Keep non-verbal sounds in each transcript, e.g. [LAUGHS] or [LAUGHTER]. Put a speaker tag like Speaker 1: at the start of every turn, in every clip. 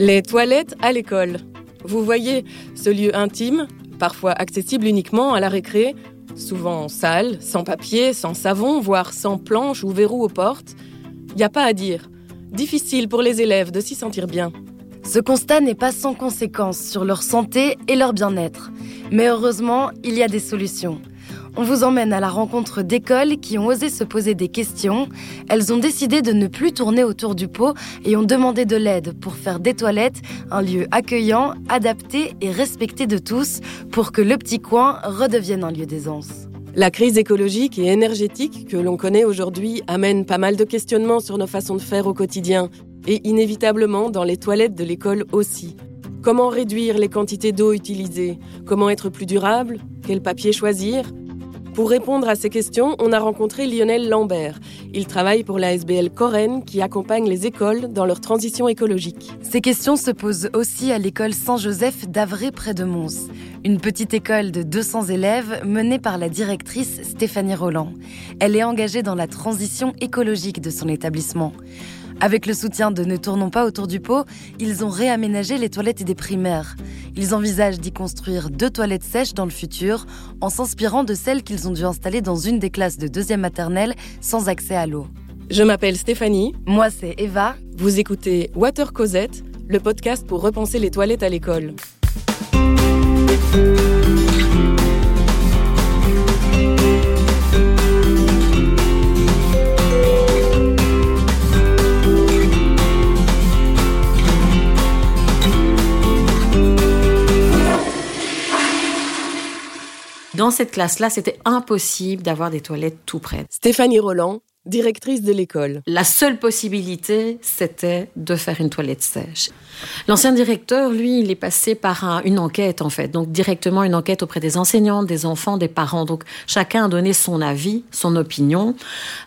Speaker 1: Les toilettes à l'école. Vous voyez, ce lieu intime, parfois accessible uniquement à la récré, souvent sale, sans papier, sans savon, voire sans planche ou verrou aux portes. N'y a pas à dire. Difficile pour les élèves de s'y sentir bien.
Speaker 2: Ce constat n'est pas sans conséquence sur leur santé et leur bien-être. Mais heureusement, il y a des solutions. On vous emmène à la rencontre d'écoles qui ont osé se poser des questions. Elles ont décidé de ne plus tourner autour du pot et ont demandé de l'aide pour faire des toilettes un lieu accueillant, adapté et respecté de tous pour que le petit coin redevienne un lieu d'aisance.
Speaker 1: La crise écologique et énergétique que l'on connaît aujourd'hui amène pas mal de questionnements sur nos façons de faire au quotidien et inévitablement dans les toilettes de l'école aussi. Comment réduire les quantités d'eau utilisées? Comment être plus durable? Quel papier choisir? Pour répondre à ces questions, on a rencontré Lionel Lambert. Il travaille pour la SBL Coren qui accompagne les écoles dans leur transition écologique.
Speaker 2: Ces questions se posent aussi à l'école Saint-Joseph d'Avray près de Mons. Une petite école de 200 élèves menée par la directrice Stéphanie Roland. Elle est engagée dans la transition écologique de son établissement. Avec le soutien de Ne tournons pas autour du pot, ils ont réaménagé les toilettes des primaires. Ils envisagent d'y construire deux toilettes sèches dans le futur, en s'inspirant de celles qu'ils ont dû installer dans une des classes de deuxième maternelle sans accès à l'eau.
Speaker 1: Je m'appelle Stéphanie.
Speaker 2: Moi, c'est Eva.
Speaker 1: Vous écoutez Water Cosette, le podcast pour repenser les toilettes à l'école.
Speaker 3: Dans cette classe-là, c'était impossible d'avoir des toilettes tout près.
Speaker 1: Stéphanie Roland, directrice de l'école.
Speaker 3: La seule possibilité, c'était de faire une toilette sèche. L'ancien directeur, lui, il est passé par une enquête, en fait. Donc, directement une enquête auprès des enseignants, des enfants, des parents. Donc, chacun a donné son avis, son opinion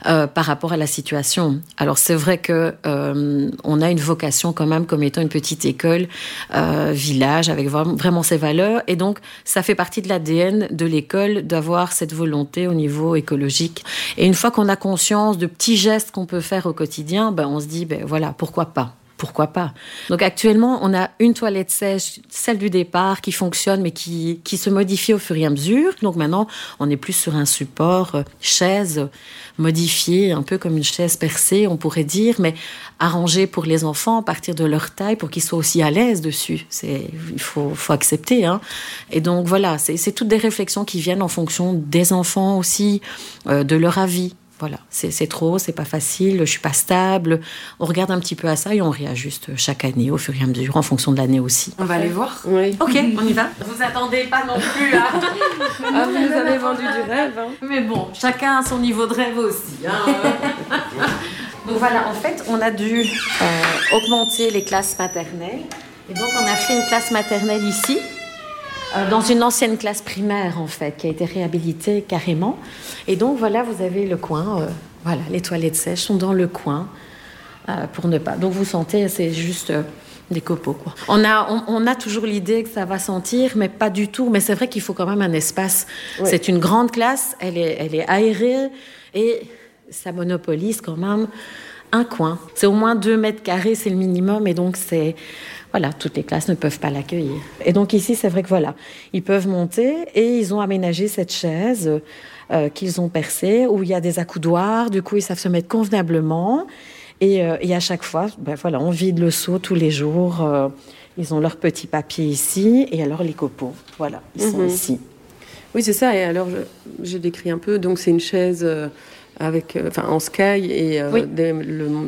Speaker 3: euh, par rapport à la situation. Alors, c'est vrai que euh, on a une vocation quand même comme étant une petite école, euh, village, avec vraiment ses valeurs. Et donc, ça fait partie de l'ADN de l'école d'avoir cette volonté au niveau écologique. Et une fois qu'on a conscience de petits gestes qu'on peut faire au quotidien, ben, on se dit, ben voilà, pourquoi pas pourquoi pas Donc actuellement, on a une toilette sèche, celle du départ, qui fonctionne, mais qui, qui se modifie au fur et à mesure. Donc maintenant, on est plus sur un support euh, chaise modifiée, un peu comme une chaise percée, on pourrait dire, mais arrangée pour les enfants à partir de leur taille, pour qu'ils soient aussi à l'aise dessus. Il faut, faut accepter. Hein. Et donc voilà, c'est toutes des réflexions qui viennent en fonction des enfants aussi, euh, de leur avis. Voilà, c'est trop, c'est pas facile, je suis pas stable. On regarde un petit peu à ça et on réajuste chaque année au fur et à mesure en fonction de l'année aussi.
Speaker 2: On va aller voir
Speaker 1: Oui.
Speaker 3: Ok, on y va. Vous attendez pas non plus à. [LAUGHS]
Speaker 1: ah, vous nous avez vendu du rêve. Hein.
Speaker 3: Mais bon, chacun a son niveau de rêve aussi. Hein. [LAUGHS] donc voilà, en fait, on a dû euh, augmenter les classes maternelles. Et donc on a fait une classe maternelle ici. Euh, dans une ancienne classe primaire en fait, qui a été réhabilitée carrément. Et donc voilà, vous avez le coin, euh, voilà, les toilettes sèches sont dans le coin euh, pour ne pas. Donc vous sentez, c'est juste des copeaux quoi. On a, on, a toujours l'idée que ça va sentir, mais pas du tout. Mais c'est vrai qu'il faut quand même un espace. C'est une grande classe, elle est, elle est aérée et ça monopolise quand même un coin. C'est au moins deux mètres carrés, c'est le minimum, et donc c'est voilà, toutes les classes ne peuvent pas l'accueillir. Et donc ici, c'est vrai que voilà, ils peuvent monter et ils ont aménagé cette chaise euh, qu'ils ont percée où il y a des accoudoirs. Du coup, ils savent se mettre convenablement. Et, euh, à chaque fois, ben voilà, on vide le seau tous les jours. Euh, ils ont leur petit papier ici et alors les copeaux. Voilà, ils sont mhm. ici.
Speaker 1: Oui, c'est ça. Et alors, j'ai décrit un peu. Donc, c'est une chaise avec, euh, enfin, en sky et euh,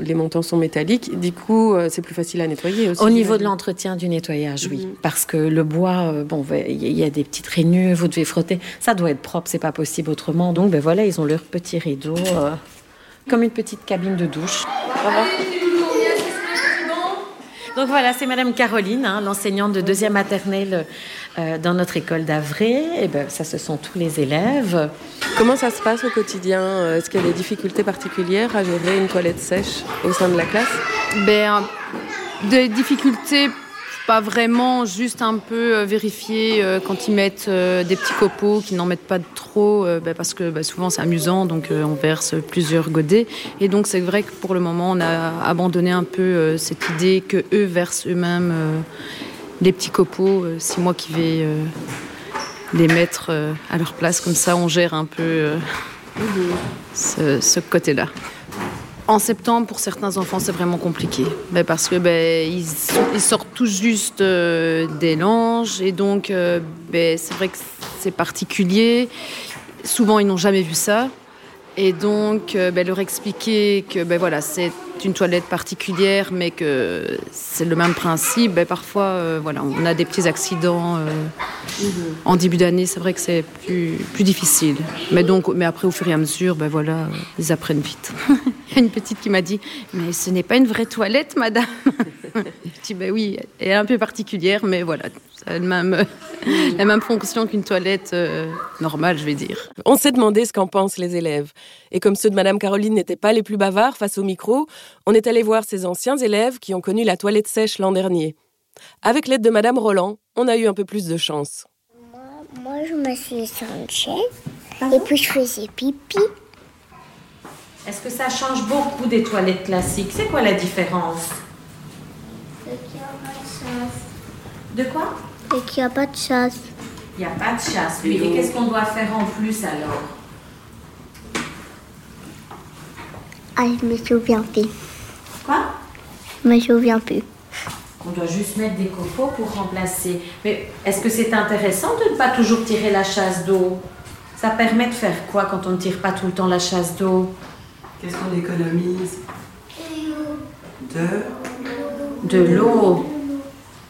Speaker 1: les montants sont métalliques. Du coup, euh, c'est plus facile à nettoyer aussi.
Speaker 3: Au niveau de l'entretien du nettoyage, oui, mhm. parce que le bois, bon, il y a des petites rainures, vous devez frotter. Ça doit être propre, c'est pas possible autrement. Donc, ben voilà, ils ont leur petit rideau, comme une petite cabine de douche. Donc voilà, c'est Madame Caroline, hein, l'enseignante de deuxième maternelle euh, dans notre école d'Avray. Et eh ben, ça, ce sont tous les élèves.
Speaker 1: Comment ça se passe au quotidien? Est-ce qu'il y a des difficultés particulières à gérer une toilette sèche au sein de la classe?
Speaker 4: Ben, Des difficultés Pas vraiment, juste un peu euh, vérifier euh, quand ils mettent euh, des petits copeaux, qu'ils n'en mettent pas trop, bah, parce que bah, souvent c'est amusant, donc on verse plusieurs godets. Et donc c'est vrai que pour le moment, on a abandonné un peu cette idée que eux versent eux-mêmes des petits copeaux. c'est moi qui vais les mettre à leur place, comme ça on gère un peu ce côté-là. En septembre, pour certains enfants, c'est vraiment compliqué. Ben, parce que ben, ils, sortent tout juste euh, des langes et donc euh, ben, c'est vrai que c'est particulier. Souvent, ils n'ont jamais vu ça. Et donc, euh, leur expliquer que voilà, c'est une toilette particulière, mais que c'est le même principe, ben, parfois, euh, voilà, on a des petits accidents euh, en début d'année. C'est vrai que c'est plus, plus difficile. Mais, donc, mais après, au fur et à mesure, ben, voilà, ils apprennent vite. [LAUGHS] Il y a une petite qui m'a dit Mais ce n'est pas une vraie toilette, madame [LAUGHS] Je dis Ben oui, elle est un peu particulière, mais voilà, même, la même fonction qu'une toilette euh, normale, je vais dire.
Speaker 1: On s'est demandé ce qu'en pensent les élèves. Et comme ceux de Madame Caroline n'étaient pas les plus bavards face au micro, on est allé voir ces anciens élèves qui ont connu la toilette sèche l'an dernier. Avec l'aide de Madame Roland, on a eu un peu plus de chance.
Speaker 5: Moi, je me suis sur une chaise et puis je faisais pipi.
Speaker 3: Est-ce que ça change beaucoup des toilettes classiques? C'est quoi la différence? De quoi?
Speaker 5: Et qu'il n'y a pas de chasse.
Speaker 3: Il n'y a pas de chasse, oui. Et qu'est-ce qu'on doit faire en plus alors?
Speaker 5: Ah, je me souviens plus.
Speaker 3: Quoi?
Speaker 5: Je me souviens plus.
Speaker 3: On doit juste mettre des copeaux pour remplacer. Mais est-ce que c'est intéressant de ne pas toujours tirer la chasse d'eau? Ça permet de faire quoi quand on ne tire pas tout le temps la chasse d'eau?
Speaker 6: Qu'est-ce qu'on économise?
Speaker 3: De De l'eau.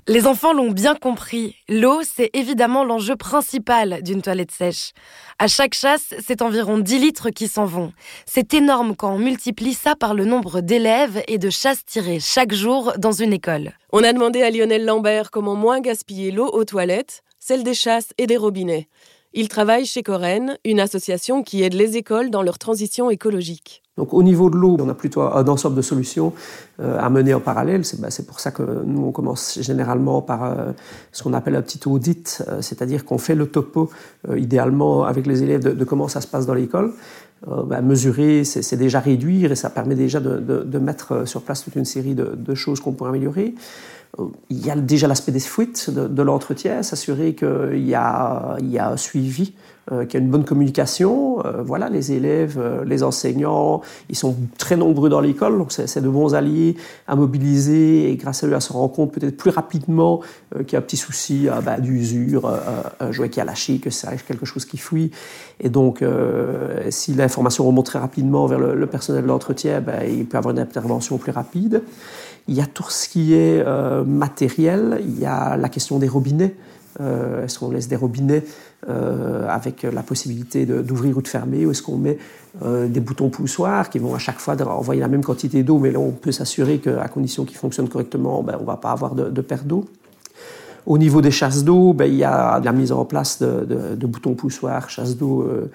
Speaker 2: Les enfants l'ont bien compris. L'eau, c'est évidemment l'enjeu principal d'une toilette sèche. À chaque chasse, c'est environ 10 litres qui s'en vont. C'est énorme quand on multiplie ça par le nombre d'élèves et de chasses tirées chaque jour dans une école.
Speaker 1: On a demandé à Lionel Lambert comment moins gaspiller l'eau aux toilettes, celle des chasses et des robinets. Il travaille chez Coren, une association qui aide les écoles dans leur transition écologique.
Speaker 7: Donc au niveau de l'eau, on a plutôt un ensemble de solutions euh, à mener en parallèle. C'est bah, pour ça que nous, on commence généralement par euh, ce qu'on appelle un petit audit, euh, c'est-à-dire qu'on fait le topo, idéalement avec les élèves, de, comment ça se passe dans l'école. Bah, mesurer, c'est déjà réduire et ça permet déjà de, de, mettre sur place toute une série de, choses qu'on pourrait améliorer. Il y a déjà l'aspect des fuites, de, l'entretien, s'assurer qu'il y a, y a un suivi, euh, qu'il y a une bonne communication. Euh, voilà, les élèves, euh, les enseignants, ils sont très nombreux dans l'école, donc c'est de bons alliés à mobiliser et grâce à eux à se rendre compte peut-être plus rapidement qu'il y a un petit souci bah, d'usure, un jouet qui a lâché, que c'est quelque chose qui fuit. Et donc, si l'information remonte très rapidement vers le, personnel de l'entretien, bah, il peut avoir une intervention plus rapide. Il y a tout ce qui est matériel, il y a la question des robinets. Euh, est-ce qu'on laisse des robinets euh, avec la possibilité d'ouvrir ou de fermer, ou est-ce qu'on met des boutons poussoirs qui vont à chaque fois envoyer la même quantité d'eau, mais là on peut s'assurer qu'à condition qu'ils fonctionnent correctement, ben, on ne va pas avoir de perte d'eau. Au niveau des chasses d'eau, ben, il y a la mise en place de, boutons poussoirs, chasse d'eau euh,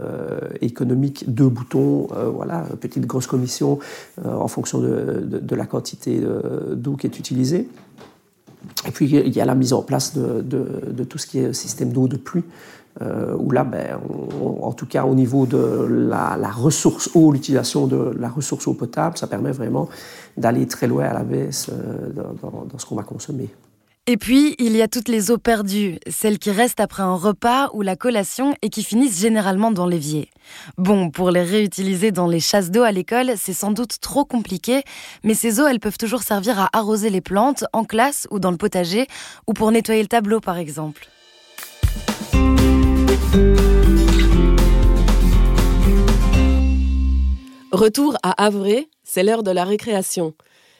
Speaker 7: euh, économique, deux boutons, euh, voilà, petite grosse commission en fonction de, la quantité d'eau qui est utilisée. Et puis il y a la mise en place de, tout ce qui est système d'eau de pluie, où là, ben, en tout cas au niveau de la, ressource eau, l'utilisation de la ressource eau potable, ça permet vraiment d'aller très loin à la baisse dans ce qu'on va consommer.
Speaker 2: Et puis, il y a toutes les eaux perdues, celles qui restent après un repas ou la collation et qui finissent généralement dans l'évier. Bon, pour les réutiliser dans les chasses d'eau à l'école, c'est sans doute trop compliqué, mais ces eaux, elles peuvent toujours servir à arroser les plantes, en classe ou dans le potager, ou pour nettoyer le tableau par exemple.
Speaker 1: Retour à Havre, c'est l'heure de la récréation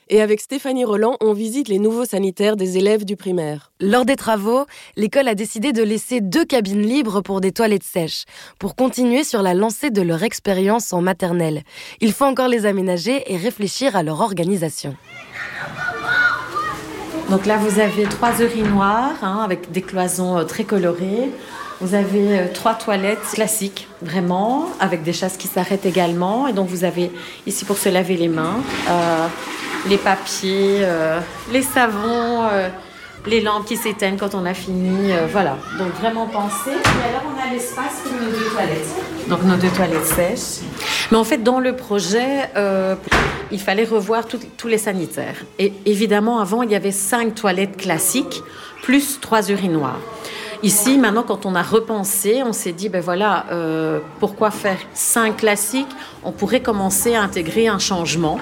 Speaker 1: et avec Stéphanie Roland, on visite les nouveaux sanitaires des élèves du primaire.
Speaker 2: Lors des travaux, l'école a décidé de laisser deux cabines libres pour des toilettes sèches, pour continuer sur la lancée de leur expérience en maternelle. Il faut encore les aménager et réfléchir à leur organisation.
Speaker 3: Donc là, vous avez trois urinoirs hein, avec des cloisons euh, très colorées. Vous avez euh, trois toilettes classiques, vraiment, avec des chasses qui s'arrêtent également. Et donc, vous avez ici pour se laver les mains, euh, les papiers, euh, les savons, les lampes qui s'éteignent quand on a fini, euh, voilà. Donc vraiment penser. Et alors on a l'espace pour nos deux toilettes. Donc nos deux toilettes sèches. Mais en fait, dans le projet, euh, il fallait revoir tous les sanitaires. Et évidemment, avant, il y avait cinq toilettes classiques plus trois urinoirs. Ici, maintenant, quand on a repensé, on s'est dit, ben voilà, euh, pourquoi faire cinq classiques? On pourrait commencer à intégrer un changement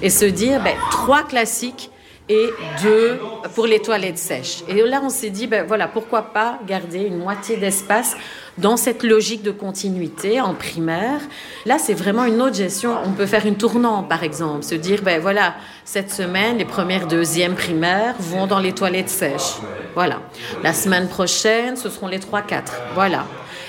Speaker 3: et se dire, ben, trois classiques et deux pour les toilettes sèches. Et là, on s'est dit, ben voilà, pourquoi pas garder une moitié d'espace dans cette logique de continuité en primaire. Là, c'est vraiment une autre gestion. On peut faire une tournante, par exemple, se dire, ben voilà, cette semaine, les premières, deuxièmes primaires vont dans les toilettes sèches. Voilà. La semaine prochaine, ce seront les trois, quatre. Voilà.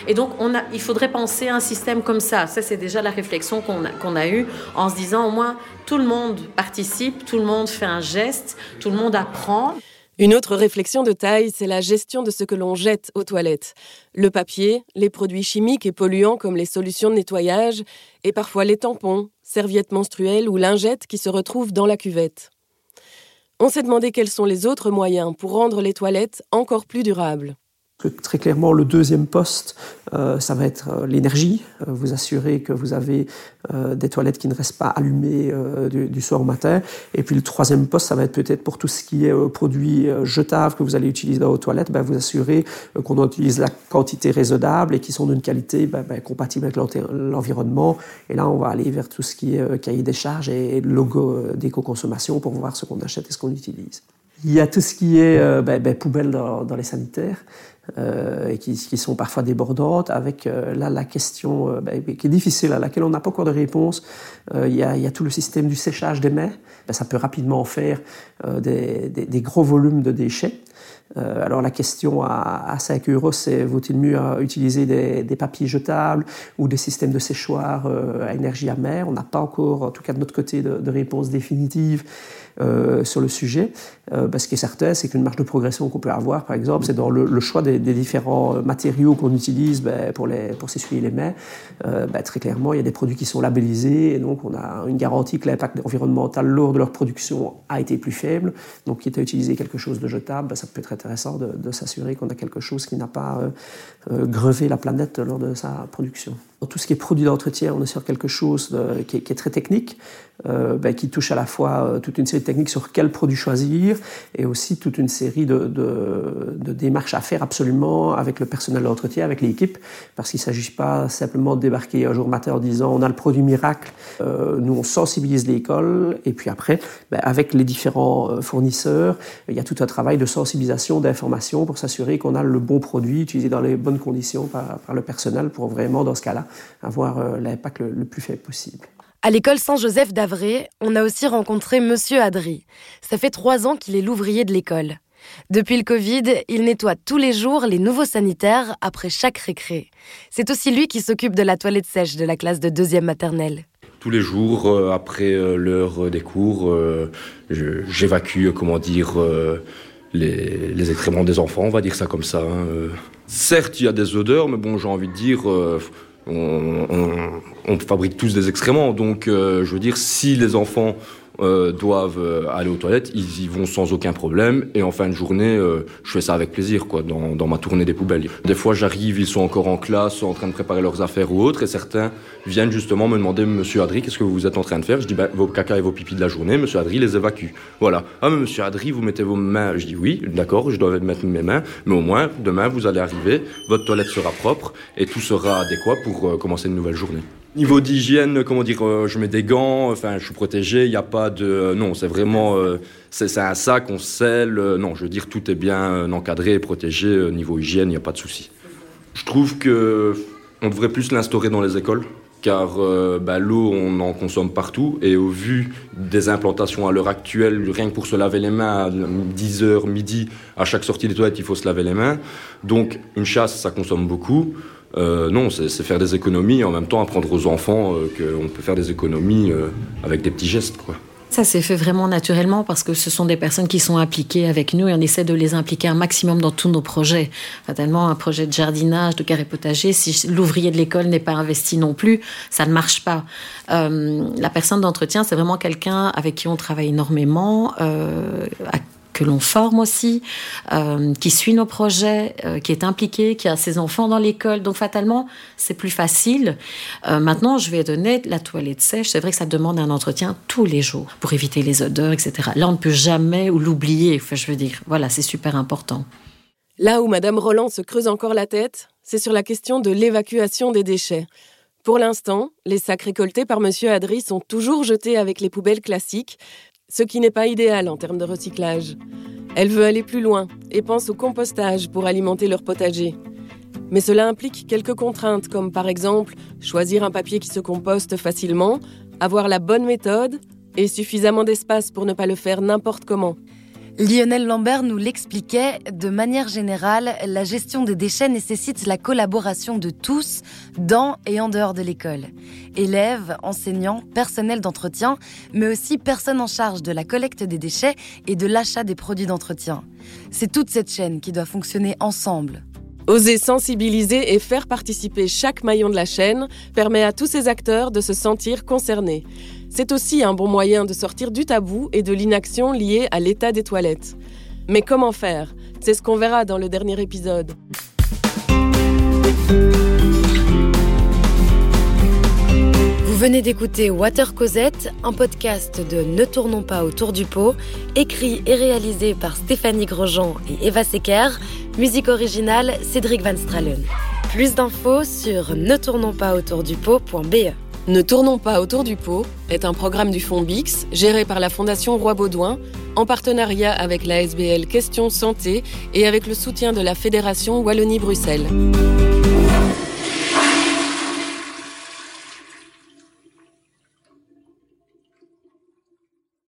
Speaker 3: Et donc, il faudrait penser à un système comme ça. Ça, c'est déjà la réflexion qu'on a, qu'on a eue en se disant, au moins, tout le monde participe, tout le monde fait un geste, tout le monde apprend.
Speaker 1: Une autre réflexion de taille, c'est la gestion de ce que l'on jette aux toilettes. Le papier, les produits chimiques et polluants comme les solutions de nettoyage, et parfois les tampons, serviettes menstruelles ou lingettes qui se retrouvent dans la cuvette. On s'est demandé quels sont les autres moyens pour rendre les toilettes encore plus durables.
Speaker 7: Très clairement, le deuxième poste, euh, ça va être euh, l'énergie. Euh, vous assurer que vous avez des toilettes qui ne restent pas allumées du, soir au matin. Et puis le troisième poste, ça va être peut-être pour tout ce qui est produits jetables que vous allez utiliser dans vos toilettes, ben, vous assurer qu'on utilise la quantité raisonnable et qui sont d'une qualité ben, ben, compatible avec l'environnement. Et là, on va aller vers tout ce qui est cahier des charges et logo d'éco-consommation pour voir ce qu'on achète et ce qu'on utilise. Il y a tout ce qui est poubelle dans, dans les sanitaires. Euh, et qui, qui, sont parfois débordantes, avec euh, là la question euh, ben, qui est difficile, à laquelle on n'a pas encore de réponse. Il y, a, y a, tout le système du séchage des mets. Ben, ça peut rapidement faire des, des, des, gros volumes de déchets. alors la question à, à 5 euros, c'est vaut-il mieux utiliser des, des, papiers jetables ou des systèmes de séchoir à énergie amère? On n'a pas encore, en tout cas de notre côté, de, de réponse définitive. Euh, sur le sujet. Euh, ce qui est certain, c'est qu'une marge de progression qu'on peut avoir, par exemple, c'est dans le, choix des, différents matériaux qu'on utilise ben, pour, les, pour s'essuyer les mains. Euh, ben, très clairement, il y a des produits qui sont labellisés et donc on a une garantie que l'impact environnemental lors de leur production a été plus faible. Donc, quitte à utiliser quelque chose de jetable, ben, ça peut être intéressant de, s'assurer qu'on a quelque chose qui n'a pas grevé la planète lors de sa production. Tout ce qui est produit d'entretien, on est sur quelque chose qui, est, très technique, euh, ben, qui touche à la fois euh, toute une série de techniques sur quel produit choisir et aussi toute une série de, démarches à faire absolument avec le personnel d'entretien, avec l'équipe, parce qu'il ne s'agit pas simplement de débarquer un jour matin en disant on a le produit miracle, euh, nous on sensibilise l'école, et puis après, ben, avec les différents fournisseurs, il y a tout un travail de sensibilisation, d'information pour s'assurer qu'on a le bon produit utilisé dans les bonnes conditions par le personnel pour vraiment, dans ce cas-là, avoir euh, l'impact le, plus faible possible.
Speaker 2: À l'école Saint-Joseph d'Avray, on a aussi rencontré Monsieur Adry. Ça fait trois ans qu'il est l'ouvrier de l'école. Depuis le Covid, il nettoie tous les jours les nouveaux sanitaires après chaque récré. C'est aussi lui qui s'occupe de la toilette sèche de la classe de deuxième maternelle.
Speaker 8: Tous les jours, euh, après euh, l'heure des cours, j'évacue, comment dire, les, les, excréments des enfants, on va dire ça comme ça. Hein, Certes, il y a des odeurs, mais bon, j'ai envie de dire, on, on, fabrique tous des excréments. Donc, euh, je veux dire, si les enfants euh, doivent euh, aller aux toilettes, ils y vont sans aucun problème. Et en fin de journée, euh, je fais ça avec plaisir, quoi, dans, dans ma tournée des poubelles. Des fois, j'arrive, ils sont encore en classe, en train de préparer leurs affaires ou autres, et certains viennent justement me demander, Monsieur Adri, qu'est-ce que vous êtes en train de faire? Je dis, ben, vos caca et vos pipis de la journée, Monsieur Adri les évacue. Voilà. Ah, mais Monsieur Adri, vous mettez vos mains. Je dis, oui, d'accord, je dois mettre mes mains, mais au moins, demain, vous allez arriver, votre toilette sera propre, et tout sera adéquat pour commencer une nouvelle journée. Niveau d'hygiène, comment dire, euh, je mets des gants, enfin, je suis protégé, il n'y a pas de... Euh, non, c'est vraiment... Euh, c'est un sac, on scelle. non, je veux dire, tout est bien encadré, protégé. niveau hygiène, il n'y a pas de souci. Je trouve que on devrait plus l'instaurer dans les écoles, car bah, l'eau, on en consomme partout. Et au vu des implantations à l'heure actuelle, rien que pour se laver les mains à 10h, midi, à chaque sortie des toilettes, il faut se laver les mains. Donc, une chasse, ça consomme beaucoup. Euh, non, c'est faire des économies et en même temps apprendre aux enfants euh, qu'on peut faire des économies euh, avec des petits gestes.
Speaker 3: Ça s'est fait vraiment naturellement parce que ce sont des personnes qui sont impliquées avec nous et on essaie de les impliquer un maximum dans tous nos projets. Fatalement, un projet de jardinage, de carré potager, si l'ouvrier de l'école n'est pas investi non plus, ça ne marche pas. la personne d'entretien, c'est vraiment quelqu'un avec qui on travaille énormément, que l'on forme aussi, euh, qui suit nos projets, euh, qui est impliqué, qui a ses enfants dans l'école. Donc fatalement, c'est plus facile. Euh, maintenant, je vais donner la toilette sèche. C'est vrai que ça demande un entretien tous les jours pour éviter les odeurs, etc. Là, on ne peut jamais l'oublier. Enfin, je veux dire, voilà, c'est super important.
Speaker 1: Là où Madame Roland se creuse encore la tête, c'est sur la question de l'évacuation des déchets. Pour l'instant, les sacs récoltés par Monsieur Adry sont toujours jetés avec les poubelles classiques, ce qui n'est pas idéal en termes de recyclage. Elle veut aller plus loin et pense au compostage pour alimenter leur potager. Mais cela implique quelques contraintes, comme par exemple choisir un papier qui se composte facilement, avoir la bonne méthode et suffisamment d'espace pour ne pas le faire n'importe comment.
Speaker 2: Lionel Lambert nous l'expliquait, de manière générale, la gestion des déchets nécessite la collaboration de tous dans et en dehors de l'école. Élèves, enseignants, personnel d'entretien, mais aussi personnes en charge de la collecte des déchets et de l'achat des produits d'entretien. C'est toute cette chaîne qui doit fonctionner ensemble.
Speaker 1: Oser sensibiliser et faire participer chaque maillon de la chaîne permet à tous ces acteurs de se sentir concernés. C'est aussi un bon moyen de sortir du tabou et de l'inaction liée à l'état des toilettes. Mais comment faire? C'est ce qu'on verra dans le dernier épisode.
Speaker 2: Vous venez d'écouter Water Cosette, un podcast de Ne tournons pas autour du pot, écrit et réalisé par Stéphanie Grosjean et Eva Secker, musique originale Cédric Van Stralen. Plus d'infos sur ne tournons pas autour du pot.be.
Speaker 1: Ne tournons pas autour du pot est un programme du Fonds Bix géré par la Fondation Roi Baudouin en partenariat avec la SBL Questions Santé et avec le soutien de la Fédération Wallonie-Bruxelles.